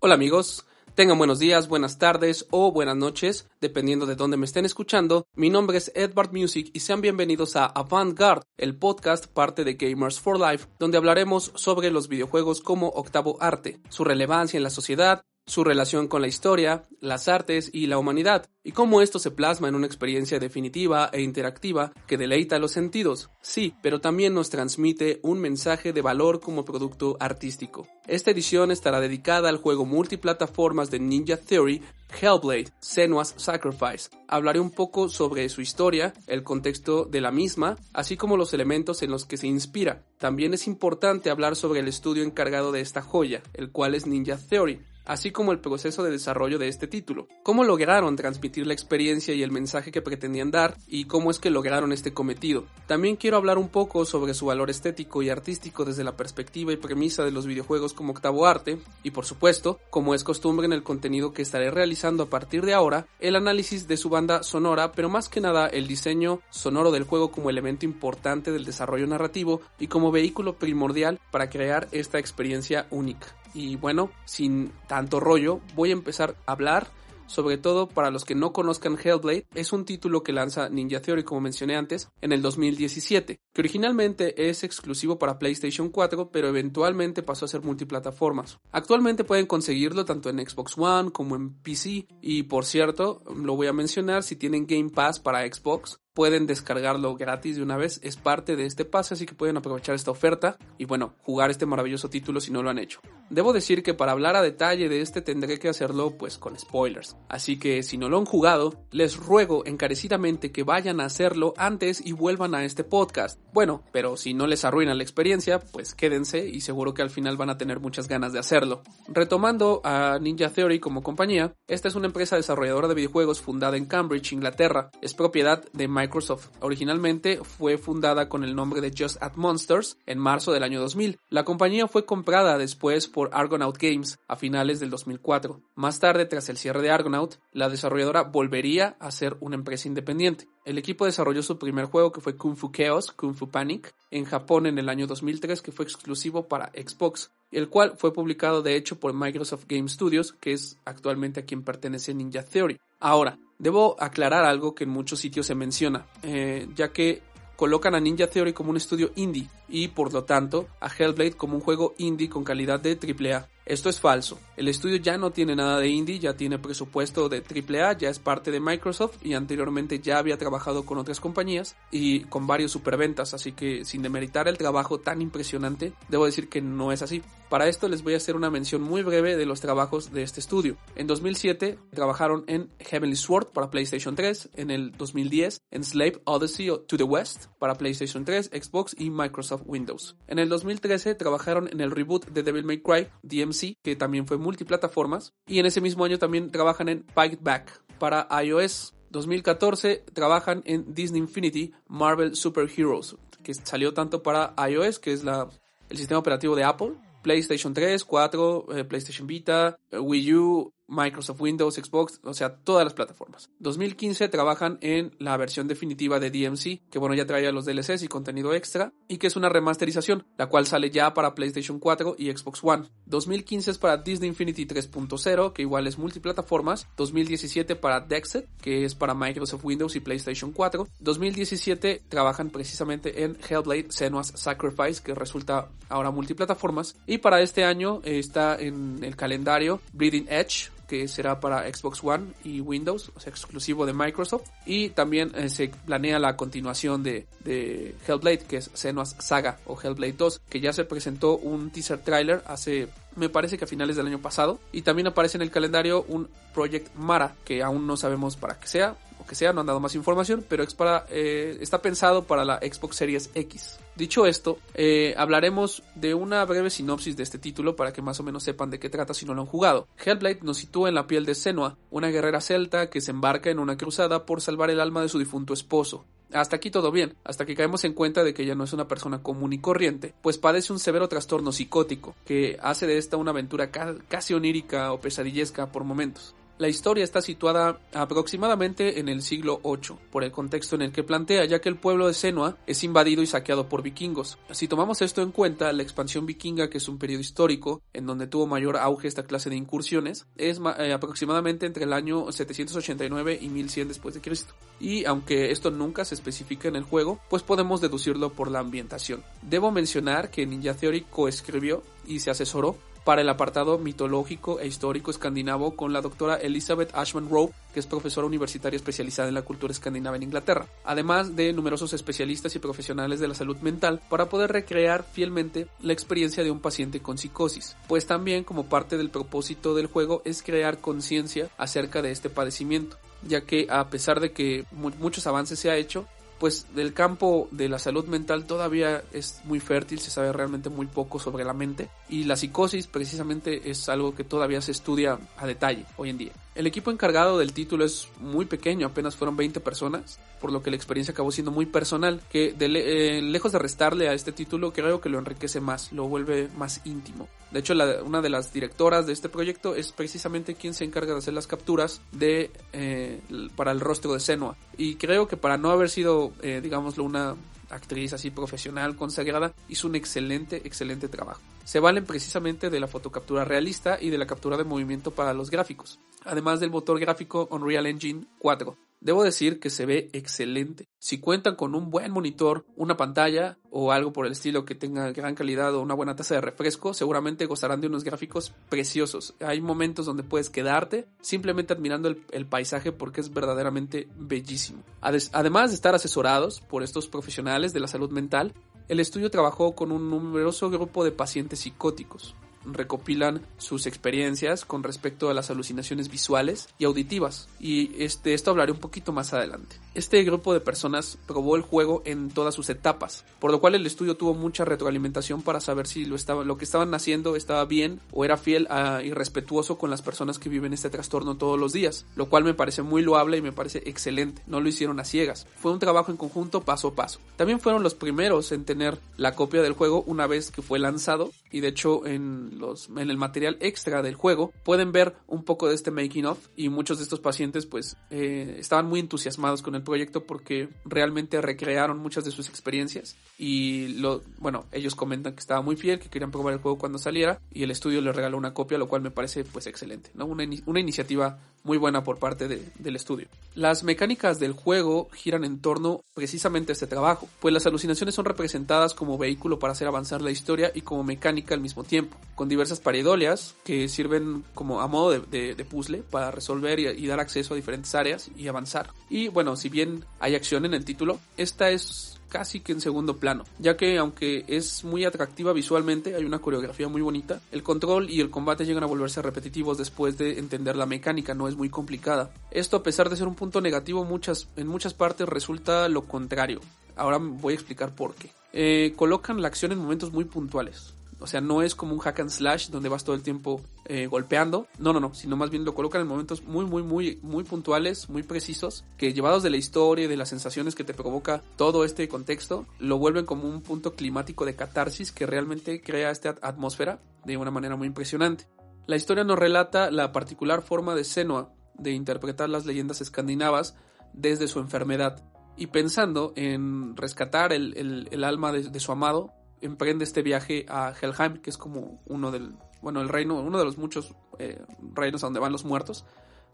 Hola amigos, tengan buenos días, buenas tardes o buenas noches, dependiendo de dónde me estén escuchando. Mi nombre es Edward Music y sean bienvenidos a Avantgarde, el podcast parte de Gamers for Life, donde hablaremos sobre los videojuegos como octavo arte, su relevancia en la sociedad, su relación con la historia, las artes y la humanidad, y cómo esto se plasma en una experiencia definitiva e interactiva que deleita los sentidos, sí, pero también nos transmite un mensaje de valor como producto artístico. Esta edición estará dedicada al juego multiplataformas de Ninja Theory Hellblade, Senua's Sacrifice. Hablaré un poco sobre su historia, el contexto de la misma, así como los elementos en los que se inspira. También es importante hablar sobre el estudio encargado de esta joya, el cual es Ninja Theory, así como el proceso de desarrollo de este título. Cómo lograron transmitir la experiencia y el mensaje que pretendían dar y cómo es que lograron este cometido. También quiero hablar un poco sobre su valor estético y artístico desde la perspectiva y premisa de los videojuegos como octavo arte y por supuesto, como es costumbre en el contenido que estaré realizando a partir de ahora, el análisis de su banda sonora, pero más que nada el diseño sonoro del juego como elemento importante del desarrollo narrativo y como vehículo primordial para crear esta experiencia única. Y bueno, sin tanto rollo, voy a empezar a hablar sobre todo para los que no conozcan Hellblade, es un título que lanza Ninja Theory, como mencioné antes, en el 2017, que originalmente es exclusivo para PlayStation 4, pero eventualmente pasó a ser multiplataformas. Actualmente pueden conseguirlo tanto en Xbox One como en PC, y por cierto, lo voy a mencionar, si tienen Game Pass para Xbox, pueden descargarlo gratis de una vez, es parte de este pase, así que pueden aprovechar esta oferta y bueno, jugar este maravilloso título si no lo han hecho. Debo decir que para hablar a detalle de este tendré que hacerlo pues con spoilers, así que si no lo han jugado, les ruego encarecidamente que vayan a hacerlo antes y vuelvan a este podcast. Bueno, pero si no les arruina la experiencia, pues quédense y seguro que al final van a tener muchas ganas de hacerlo. Retomando a Ninja Theory como compañía, esta es una empresa desarrolladora de videojuegos fundada en Cambridge, Inglaterra, es propiedad de Microsoft Microsoft. Originalmente fue fundada con el nombre de Just Add Monsters en marzo del año 2000. La compañía fue comprada después por Argonaut Games a finales del 2004. Más tarde, tras el cierre de Argonaut, la desarrolladora volvería a ser una empresa independiente. El equipo desarrolló su primer juego que fue Kung Fu Chaos, Kung Fu Panic, en Japón en el año 2003 que fue exclusivo para Xbox, el cual fue publicado de hecho por Microsoft Game Studios, que es actualmente a quien pertenece Ninja Theory. Ahora, debo aclarar algo que en muchos sitios se menciona, eh, ya que colocan a Ninja Theory como un estudio indie y por lo tanto a Hellblade como un juego indie con calidad de AAA. Esto es falso. El estudio ya no tiene nada de indie, ya tiene presupuesto de AAA, ya es parte de Microsoft y anteriormente ya había trabajado con otras compañías y con varios superventas, así que sin demeritar el trabajo tan impresionante, debo decir que no es así. Para esto les voy a hacer una mención muy breve de los trabajos de este estudio. En 2007 trabajaron en Heavenly Sword para PlayStation 3, en el 2010 en Slave Odyssey to the West para PlayStation 3, Xbox y Microsoft Windows. En el 2013 trabajaron en el reboot de Devil May Cry, DMC que también fue multiplataformas, y en ese mismo año también trabajan en Fight Back para iOS. 2014 trabajan en Disney Infinity Marvel Super Heroes, que salió tanto para iOS, que es la, el sistema operativo de Apple, PlayStation 3, 4, eh, PlayStation Vita, eh, Wii U, Microsoft Windows, Xbox, o sea, todas las plataformas. 2015 trabajan en la versión definitiva de DMC, que bueno, ya traía los DLCs y contenido extra, y que es una remasterización, la cual sale ya para PlayStation 4 y Xbox One. 2015 es para Disney Infinity 3.0, que igual es multiplataformas. 2017 para Dexet, que es para Microsoft Windows y PlayStation 4. 2017 trabajan precisamente en Hellblade Senua's Sacrifice, que resulta ahora multiplataformas. Y para este año está en el calendario Breeding Edge, que será para Xbox One y Windows, o sea, exclusivo de Microsoft. Y también eh, se planea la continuación de, de, Hellblade, que es Senua's Saga o Hellblade 2, que ya se presentó un teaser trailer hace, me parece que a finales del año pasado. Y también aparece en el calendario un Project Mara, que aún no sabemos para qué sea, que sea, no han dado más información, pero eh, está pensado para la Xbox Series X. Dicho esto, eh, hablaremos de una breve sinopsis de este título para que más o menos sepan de qué trata si no lo han jugado. Hellblade nos sitúa en la piel de Senua, una guerrera celta que se embarca en una cruzada por salvar el alma de su difunto esposo. Hasta aquí todo bien, hasta que caemos en cuenta de que ella no es una persona común y corriente, pues padece un severo trastorno psicótico, que hace de esta una aventura casi onírica o pesadillesca por momentos. La historia está situada aproximadamente en el siglo VIII, por el contexto en el que plantea, ya que el pueblo de Senua es invadido y saqueado por vikingos. Si tomamos esto en cuenta, la expansión vikinga, que es un periodo histórico en donde tuvo mayor auge esta clase de incursiones, es eh, aproximadamente entre el año 789 y 1100 después de Cristo. Y aunque esto nunca se especifica en el juego, pues podemos deducirlo por la ambientación. Debo mencionar que Ninja Theory coescribió y se asesoró para el apartado mitológico e histórico escandinavo con la doctora Elizabeth Ashman Rowe, que es profesora universitaria especializada en la cultura escandinava en Inglaterra, además de numerosos especialistas y profesionales de la salud mental para poder recrear fielmente la experiencia de un paciente con psicosis, pues también como parte del propósito del juego es crear conciencia acerca de este padecimiento ya que a pesar de que muchos avances se ha hecho, pues del campo de la salud mental todavía es muy fértil, se sabe realmente muy poco sobre la mente y la psicosis precisamente es algo que todavía se estudia a detalle hoy en día. El equipo encargado del título es muy pequeño, apenas fueron 20 personas, por lo que la experiencia acabó siendo muy personal, que eh, lejos de restarle a este título creo que lo enriquece más, lo vuelve más íntimo. De hecho, una de las directoras de este proyecto es precisamente quien se encarga de hacer las capturas eh, para el rostro de Senua. Y creo que para no haber sido, eh, digámoslo, una actriz así profesional, consagrada, hizo un excelente, excelente trabajo. Se valen precisamente de la fotocaptura realista y de la captura de movimiento para los gráficos además del motor gráfico Unreal Engine 4. Debo decir que se ve excelente. Si cuentan con un buen monitor, una pantalla o algo por el estilo que tenga gran calidad o una buena tasa de refresco, seguramente gozarán de unos gráficos preciosos. Hay momentos donde puedes quedarte simplemente admirando el, paisaje porque es verdaderamente bellísimo. Además de estar asesorados por estos profesionales de la salud mental, el estudio trabajó con un numeroso grupo de pacientes psicóticos, recopilan sus experiencias con respecto a las alucinaciones visuales y auditivas y este, esto hablaré un poquito más adelante. Este grupo de personas probó el juego en todas sus etapas, por lo cual el estudio tuvo mucha retroalimentación para saber si lo, estaba, lo que estaban haciendo estaba bien o era fiel y respetuoso con las personas que viven este trastorno todos los días, lo cual me parece muy loable y me parece excelente, no lo hicieron a ciegas, fue un trabajo en conjunto paso a paso. También fueron los primeros en tener la copia del juego una vez que fue lanzado y de hecho en en el material extra del juego pueden ver un poco de este making of y muchos de estos pacientes pues eh, estaban muy entusiasmados con el proyecto porque realmente recrearon muchas de sus experiencias y bueno ellos comentan que estaba muy fiel que querían probar el juego cuando saliera y el estudio les regaló una copia lo cual me parece pues excelente una, una iniciativa muy buena por parte del estudio. Las mecánicas del juego giran en torno precisamente a este trabajo pues las alucinaciones son representadas como vehículo para hacer avanzar la historia y como mecánica al mismo tiempo con diversas paridolias que sirven como a modo de, puzzle para resolver y, dar acceso a diferentes áreas y avanzar. Y bueno, si bien hay acción en el título, esta es casi que en segundo plano, ya que aunque es muy atractiva visualmente, hay una coreografía muy bonita, el control y el combate llegan a volverse repetitivos después de entender la mecánica, no es muy complicada. Esto a pesar de ser un punto negativo, muchas, en muchas partes resulta lo contrario. Ahora voy a explicar por qué. Eh, colocan la acción en momentos muy puntuales. O sea, no es como un hack and slash donde vas todo el tiempo eh, golpeando. No, no, no. Sino más bien lo colocan en momentos muy, muy, muy, muy puntuales, muy precisos. Que llevados de la historia y de las sensaciones que te provoca todo este contexto, lo vuelven como un punto climático de catarsis que realmente crea esta atmósfera de una manera muy impresionante. La historia nos relata la particular forma de Senua de interpretar las leyendas escandinavas desde su enfermedad y pensando en rescatar el, alma de, su amado, emprende este viaje a Helheim, que es como uno del, bueno, el reino, uno de los muchos eh, reinos a donde van los muertos.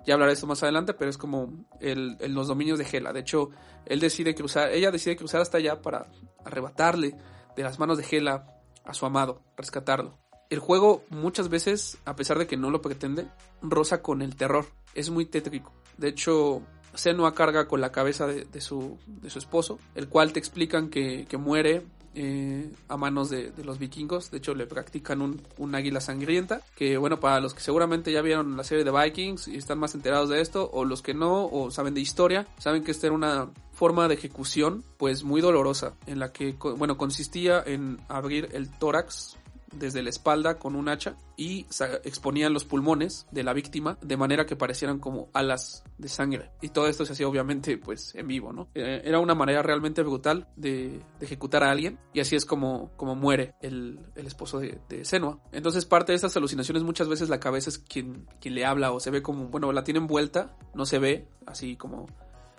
Ya hablaré de esto más adelante, pero es como el, los dominios de Hela. De hecho, él decide cruzar, ella decide cruzar hasta allá para arrebatarle de las manos de Hela a su amado, rescatarlo. El juego muchas veces, a pesar de que no lo pretende, roza con el terror. Es muy tétrico. De hecho, Senua carga con la cabeza de, su, de su esposo, el cual te explican que, que muere eh, a manos de, los vikingos. De hecho, le practican un, un, águila sangrienta. Que bueno, para los que seguramente ya vieron la serie de Vikings y están más enterados de esto, o los que no, o saben de historia, saben que esta era una forma de ejecución pues muy dolorosa en la que bueno consistía en abrir el tórax desde la espalda con un hacha y exponían los pulmones de la víctima de manera que parecieran como alas de sangre. Y todo esto se hacía obviamente pues en vivo, ¿no? Eh, era una manera realmente brutal de, ejecutar a alguien y así es como, como muere el, esposo de, de, Senua. Entonces parte de estas alucinaciones muchas veces la cabeza es quien, quien le habla o se ve como, bueno, la tiene envuelta, no se ve así como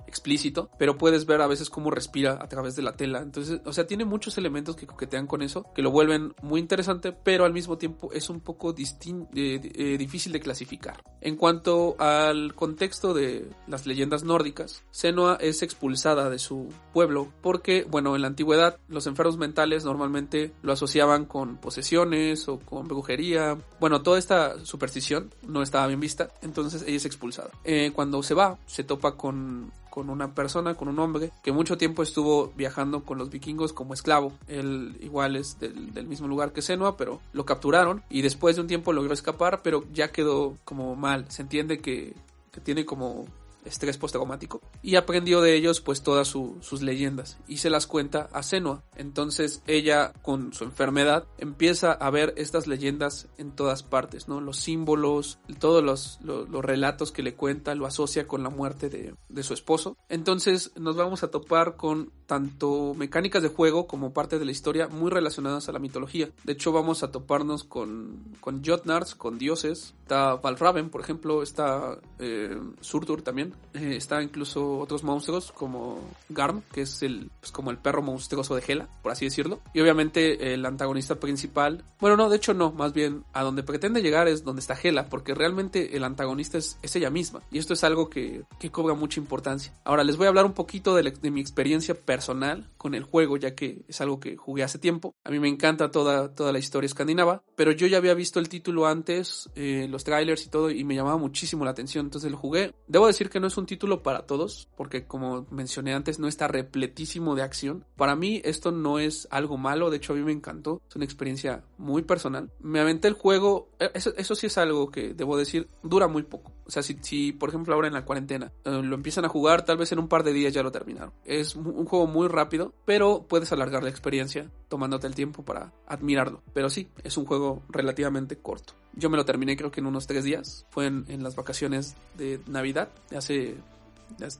explícito, pero puedes ver a veces cómo respira a través de la tela. Entonces, o sea, tiene muchos elementos que coquetean con eso, que lo vuelven muy interesante, pero al mismo tiempo es un poco eh, difícil de clasificar. En cuanto al contexto de las leyendas nórdicas, Senua es expulsada de su pueblo porque, bueno, en la antigüedad los enfermos mentales normalmente lo asociaban con posesiones o con brujería. Bueno, toda esta superstición no estaba bien vista, entonces ella es expulsada. Eh, cuando se va, se topa con con una persona, con un hombre, que mucho tiempo estuvo viajando con los vikingos como esclavo. Él igual es del, mismo lugar que Senua, pero lo capturaron y después de un tiempo logró escapar, pero ya quedó como mal. Se entiende que, que tiene como estrés postraumático y aprendió de ellos pues todas sus leyendas y se las cuenta a Senua. Entonces ella con su enfermedad empieza a ver estas leyendas en todas partes, ¿no? Los símbolos, todos los, relatos que le cuenta lo asocia con la muerte de, de, su esposo. Entonces nos vamos a topar con tanto mecánicas de juego como parte de la historia muy relacionadas a la mitología. De hecho vamos a toparnos con, con Jotnars, con dioses. Está Valraven, por ejemplo, está eh, Surtur también eh, está incluso otros monstruos como Garm, que es el pues, como el perro monstruoso de Hela, por así decirlo. Y obviamente el antagonista principal, bueno, no, de hecho no, más bien a donde pretende llegar es donde está Hela, porque realmente el antagonista es, ella misma. Y esto es algo que, que, cobra mucha importancia. Ahora les voy a hablar un poquito de, mi experiencia personal con el juego, ya que es algo que jugué hace tiempo. A mí me encanta toda, toda la historia escandinava, pero yo ya había visto el título antes, eh, los trailers y todo, y me llamaba muchísimo la atención. Entonces lo jugué. Debo decir que no es un título para todos, porque como mencioné antes, no está repletísimo de acción. Para mí esto no es algo malo, de hecho a mí me encantó, es una experiencia muy personal. Me aventé el juego, eh, eso, eso sí es algo que debo decir, dura muy poco. O sea, si, si por ejemplo ahora en la cuarentena eh, lo empiezan a jugar, tal vez en un par de días ya lo terminaron. Es un juego muy rápido, pero puedes alargar la experiencia tomándote el tiempo para admirarlo. Pero sí, es un juego relativamente corto. Yo me lo terminé creo que en unos tres días. Fue en, en las vacaciones de Navidad, hace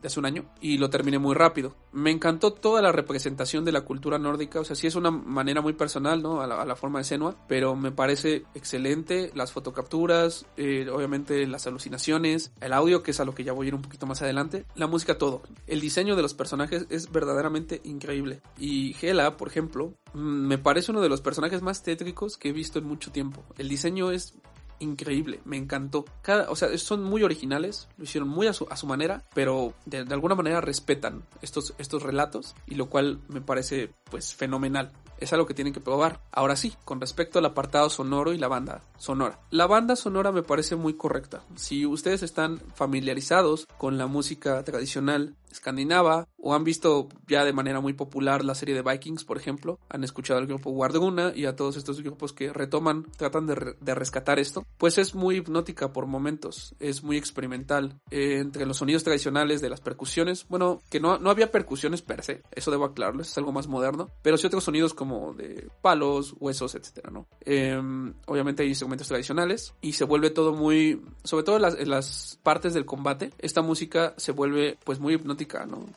hace un año y lo terminé muy rápido. Me encantó toda la representación de la cultura nórdica, o sea, sí es una manera muy personal, ¿no? A la, forma de Senua, pero me parece excelente las fotocapturas, eh, obviamente las alucinaciones, el audio, que es a lo que ya voy a ir un poquito más adelante, la música, todo. El diseño de los personajes es verdaderamente increíble. Y Hela, por ejemplo, mm, me parece uno de los personajes más tétricos que he visto en mucho tiempo. El diseño es increíble, me encantó. Cada, o sea, son muy originales, lo hicieron muy a su, a su manera, pero de, alguna manera respetan estos, estos relatos y lo cual me parece pues fenomenal. Es algo que tienen que probar. Ahora sí, con respecto al apartado sonoro y la banda sonora. La banda sonora me parece muy correcta. Si ustedes están familiarizados con la música tradicional escandinava o han visto ya de manera muy popular la serie de Vikings, por ejemplo, han escuchado al grupo Guardruna y a todos estos grupos que retoman, tratan de, rescatar esto, pues es muy hipnótica por momentos, es muy experimental. Entre los sonidos tradicionales de las percusiones, bueno, que no, no había percusiones per se, eso debo aclararlo, es algo más moderno, pero sí otros sonidos como de palos, huesos, etcétera, ¿no? Em, obviamente hay instrumentos tradicionales y se vuelve todo muy, sobre todo en las, las partes del combate, esta música se vuelve pues muy hipnótica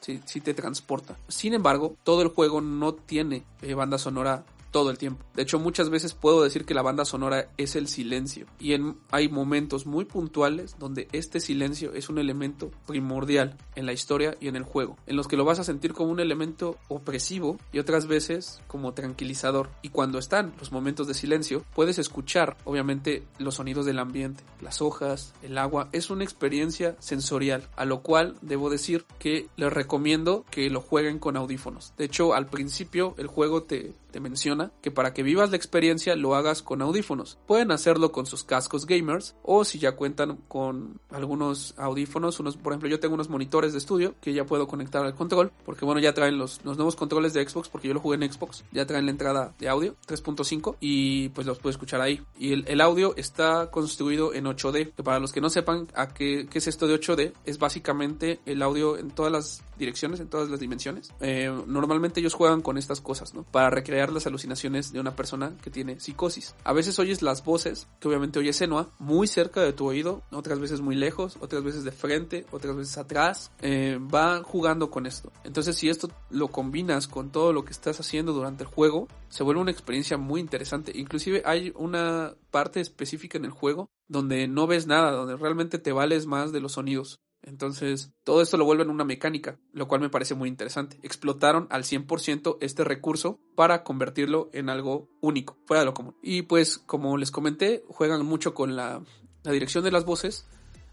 Sí, te transporta. Sin embargo, todo el juego no tiene eh, banda sonora todo el tiempo. De hecho, muchas veces puedo decir que la banda sonora es el silencio y en, hay momentos muy puntuales donde este silencio es un elemento primordial en la historia y en el juego, en los que lo vas a sentir como un elemento opresivo y otras veces como tranquilizador. Y cuando están los momentos de silencio, puedes escuchar obviamente los sonidos del ambiente, las hojas, el agua. Es una experiencia sensorial, a lo cual debo decir que les recomiendo que lo jueguen con audífonos. De hecho, al principio el juego te, te menciona que para que vivas la experiencia lo hagas con audífonos. Pueden hacerlo con sus cascos gamers o si ya cuentan con algunos audífonos, unos, por ejemplo, yo tengo unos monitores de estudio que ya puedo conectar al control, porque bueno, ya traen los, los nuevos controles de Xbox, porque yo lo jugué en Xbox, ya traen la entrada de audio 3.5 y pues los puedo escuchar ahí. Y el, el, audio está construido en 8D, que para los que no sepan a qué, qué es esto de 8D, es básicamente el audio en todas las direcciones, en todas las dimensiones. Eh, normalmente ellos juegan con estas cosas, ¿no? Para recrear las alucinaciones de una persona que tiene psicosis. A veces oyes las voces, que obviamente oye Senua, muy cerca de tu oído, otras veces muy lejos, otras veces de frente, otras veces atrás. Eh, va jugando con esto. Entonces, si esto lo combinas con todo lo que estás haciendo durante el juego, se vuelve una experiencia muy interesante. Inclusive hay una parte específica en el juego donde no ves nada, donde realmente te vales más de los sonidos. Entonces, todo esto lo vuelven una mecánica, lo cual me parece muy interesante. Explotaron al 100% este recurso para convertirlo en algo único, fuera de lo común. Y pues, como les comenté, juegan mucho con la, la dirección de las voces,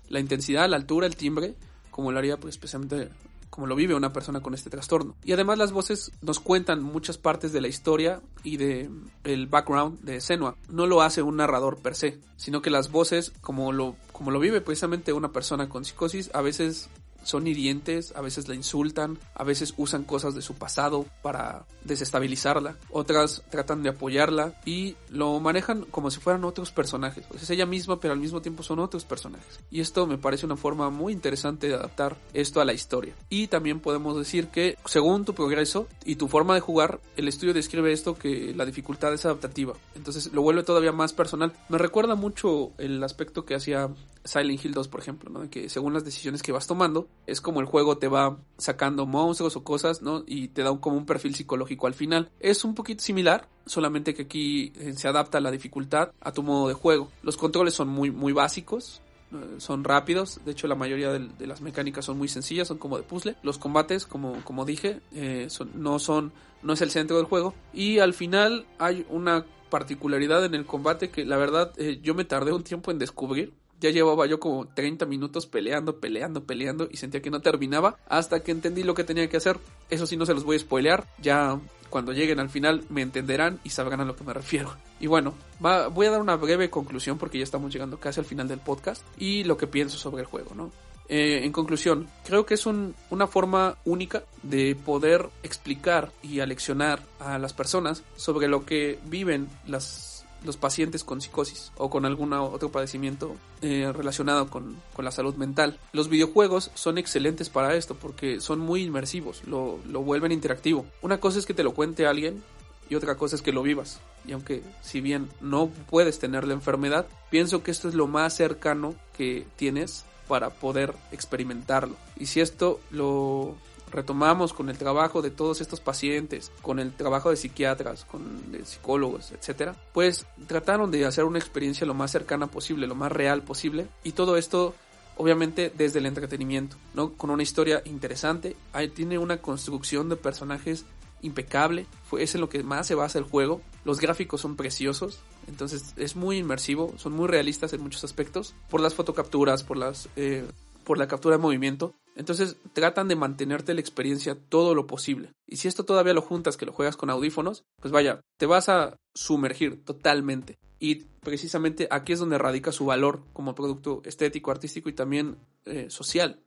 la intensidad, la altura, el timbre, como lo haría pues especialmente como lo vive una persona con este trastorno. Y además las voces nos cuentan muchas partes de la historia y de el background de Senua. No lo hace un narrador per se, sino que las voces, como lo, como lo vive precisamente una persona con psicosis, a veces son hirientes, a veces la insultan, a veces usan cosas de su pasado para desestabilizarla, otras tratan de apoyarla y lo manejan como si fueran otros personajes. Pues es ella misma, pero al mismo tiempo son otros personajes. Y esto me parece una forma muy interesante de adaptar esto a la historia. Y también podemos decir que según tu progreso y tu forma de jugar, el estudio describe esto que la dificultad es adaptativa. Entonces lo vuelve todavía más personal. Me recuerda mucho el aspecto que hacía Silent Hill 2, por ejemplo. Que según las decisiones que vas tomando, es como el juego te va sacando monstruos o cosas, ¿no? Y te da un, como un perfil psicológico al final. Es un poquito similar, solamente que aquí eh, se adapta la dificultad a tu modo de juego. Los controles son muy, muy básicos, eh, son rápidos, de hecho la mayoría de, las mecánicas son muy sencillas, son como de puzzle. Los combates, como, como dije, eh, no son, no es el centro del juego. Y al final hay una particularidad en el combate que la verdad yo me tardé un tiempo en descubrir. Ya llevaba yo como 30 minutos peleando, peleando, peleando y sentía que no terminaba hasta que entendí lo que tenía que hacer. Eso sí no se los voy a spoilear, ya cuando lleguen al final me entenderán y sabrán a lo que me refiero. Y bueno, va, voy a dar una breve conclusión porque ya estamos llegando casi al final del podcast y lo que pienso sobre el juego, ¿no? Eh, en conclusión, creo que es un, una forma única de poder explicar y aleccionar a las personas sobre lo que viven las, los pacientes con psicosis o con algún otro padecimiento eh, relacionado con, con, la salud mental. Los videojuegos son excelentes para esto porque son muy inmersivos, lo, lo vuelven interactivo. Una cosa es que te lo cuente alguien y otra cosa es que lo vivas. Y aunque si bien no puedes tener la enfermedad, pienso que esto es lo más cercano que tienes para poder experimentarlo. Y si esto lo retomamos con el trabajo de todos estos pacientes, con el trabajo de psiquiatras, con psicólogos, etcétera, pues trataron de hacer una experiencia lo más cercana posible, lo más real posible, y todo esto obviamente desde el entretenimiento, ¿no? Con una historia interesante, ahí tiene una construcción de personajes impecable, es en lo que más se basa el juego, los gráficos son preciosos, entonces es muy inmersivo, son muy realistas en muchos aspectos, por las fotocapturas, por las... Eh, por la captura de movimiento. Entonces tratan de mantenerte la experiencia todo lo posible. Y si esto todavía lo juntas que lo juegas con audífonos, pues vaya, te vas a sumergir totalmente. Y precisamente aquí es donde radica su valor como producto estético, artístico y también eh, social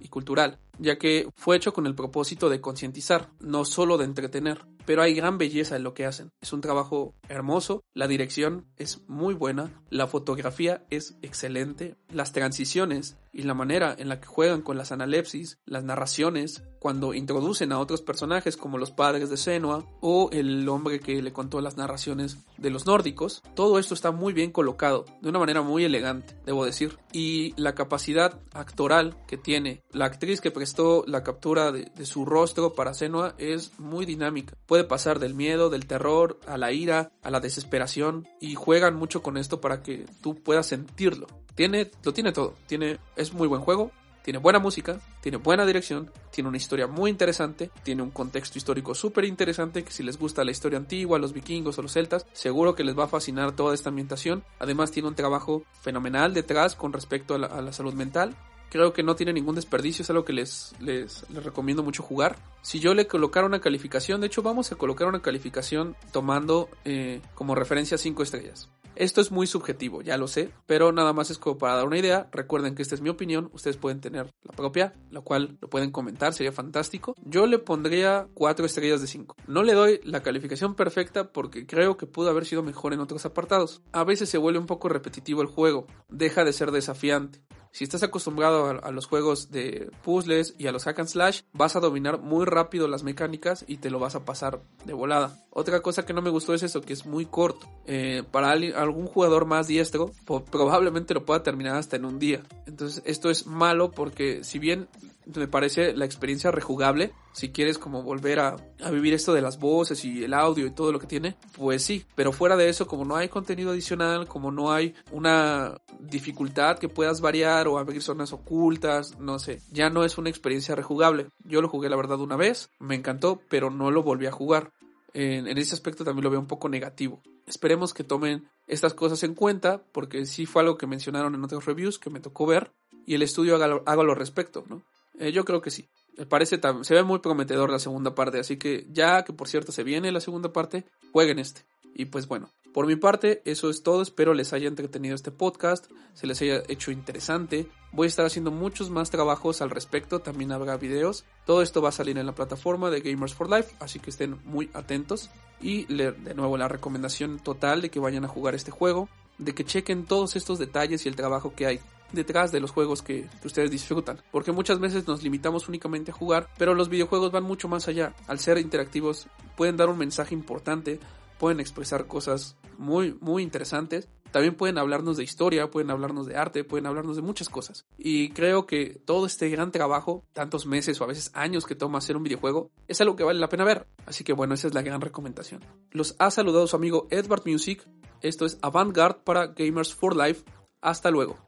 y cultural, ya que fue hecho con el propósito de concientizar, no solo de entretener pero hay gran belleza en lo que hacen. Es un trabajo hermoso, la dirección es muy buena, la fotografía es excelente, las transiciones y la manera en la que juegan con las analepsis, las narraciones, cuando introducen a otros personajes como los padres de Senua o el hombre que le contó las narraciones de los nórdicos, todo esto está muy bien colocado, de una manera muy elegante, debo decir. Y la capacidad actoral que tiene la actriz que prestó la captura de, su rostro para Senua es muy dinámica pasar del miedo, del terror, a la ira, a la desesperación y juegan mucho con esto para que tú puedas sentirlo. Tiene, lo tiene todo. Tiene, es muy buen juego, tiene buena música, tiene buena dirección, tiene una historia muy interesante, tiene un contexto histórico súper interesante que si les gusta la historia antigua, los vikingos o los celtas, seguro que les va a fascinar toda esta ambientación. Además tiene un trabajo fenomenal detrás con respecto a la salud mental Creo que no tiene ningún desperdicio, es algo que les, les, recomiendo mucho jugar. Si yo le colocara una calificación, de hecho vamos a colocar una calificación tomando eh, como referencia 5 estrellas. Esto es muy subjetivo, ya lo sé, pero nada más es como para dar una idea. Recuerden que esta es mi opinión, ustedes pueden tener la propia, la cual lo pueden comentar, sería fantástico. Yo le pondría 4 estrellas de 5. No le doy la calificación perfecta porque creo que pudo haber sido mejor en otros apartados. A veces se vuelve un poco repetitivo el juego, deja de ser desafiante. Si estás acostumbrado a, los juegos de puzzles y a los hack and slash, vas a dominar muy rápido las mecánicas y te lo vas a pasar de volada. Otra cosa que no me gustó es eso, que es muy corto. Eh, para algún jugador más diestro, probablemente lo pueda terminar hasta en un día. Entonces esto es malo porque si bien me parece la experiencia rejugable. Si quieres como volver a, vivir esto de las voces y el audio y todo lo que tiene, pues sí. Pero fuera de eso, como no hay contenido adicional, como no hay una dificultad que puedas variar o abrir zonas ocultas, no sé, ya no es una experiencia rejugable. Yo lo jugué la verdad una vez, me encantó, pero no lo volví a jugar. En, en ese aspecto también lo veo un poco negativo. Esperemos que tomen estas cosas en cuenta, porque sí fue algo que mencionaron en otros reviews que me tocó ver, y el estudio haga, haga lo respecto, ¿no? Eh, yo creo que sí. Parece, se ve muy prometedor la segunda parte, así que ya que por cierto se viene la segunda parte, jueguen este. Y pues bueno, por mi parte eso es todo, espero les haya entretenido este podcast, se les haya hecho interesante. Voy a estar haciendo muchos más trabajos al respecto, también habrá videos. Todo esto va a salir en la plataforma de Gamers for Life, así que estén muy atentos. Y de nuevo la recomendación total de que vayan a jugar este juego, de que chequen todos estos detalles y el trabajo que hay detrás de los juegos que, ustedes disfrutan. Porque muchas veces nos limitamos únicamente a jugar, pero los videojuegos van mucho más allá. Al ser interactivos pueden dar un mensaje importante, pueden expresar cosas muy, muy interesantes. También pueden hablarnos de historia, pueden hablarnos de arte, pueden hablarnos de muchas cosas. Y creo que todo este gran trabajo, tantos meses o a veces años que toma hacer un videojuego, es algo que vale la pena ver. Así que bueno, esa es la gran recomendación. Los ha saludado su amigo Edward Music. Esto es Avantgarde para Gamers for Life. Hasta luego.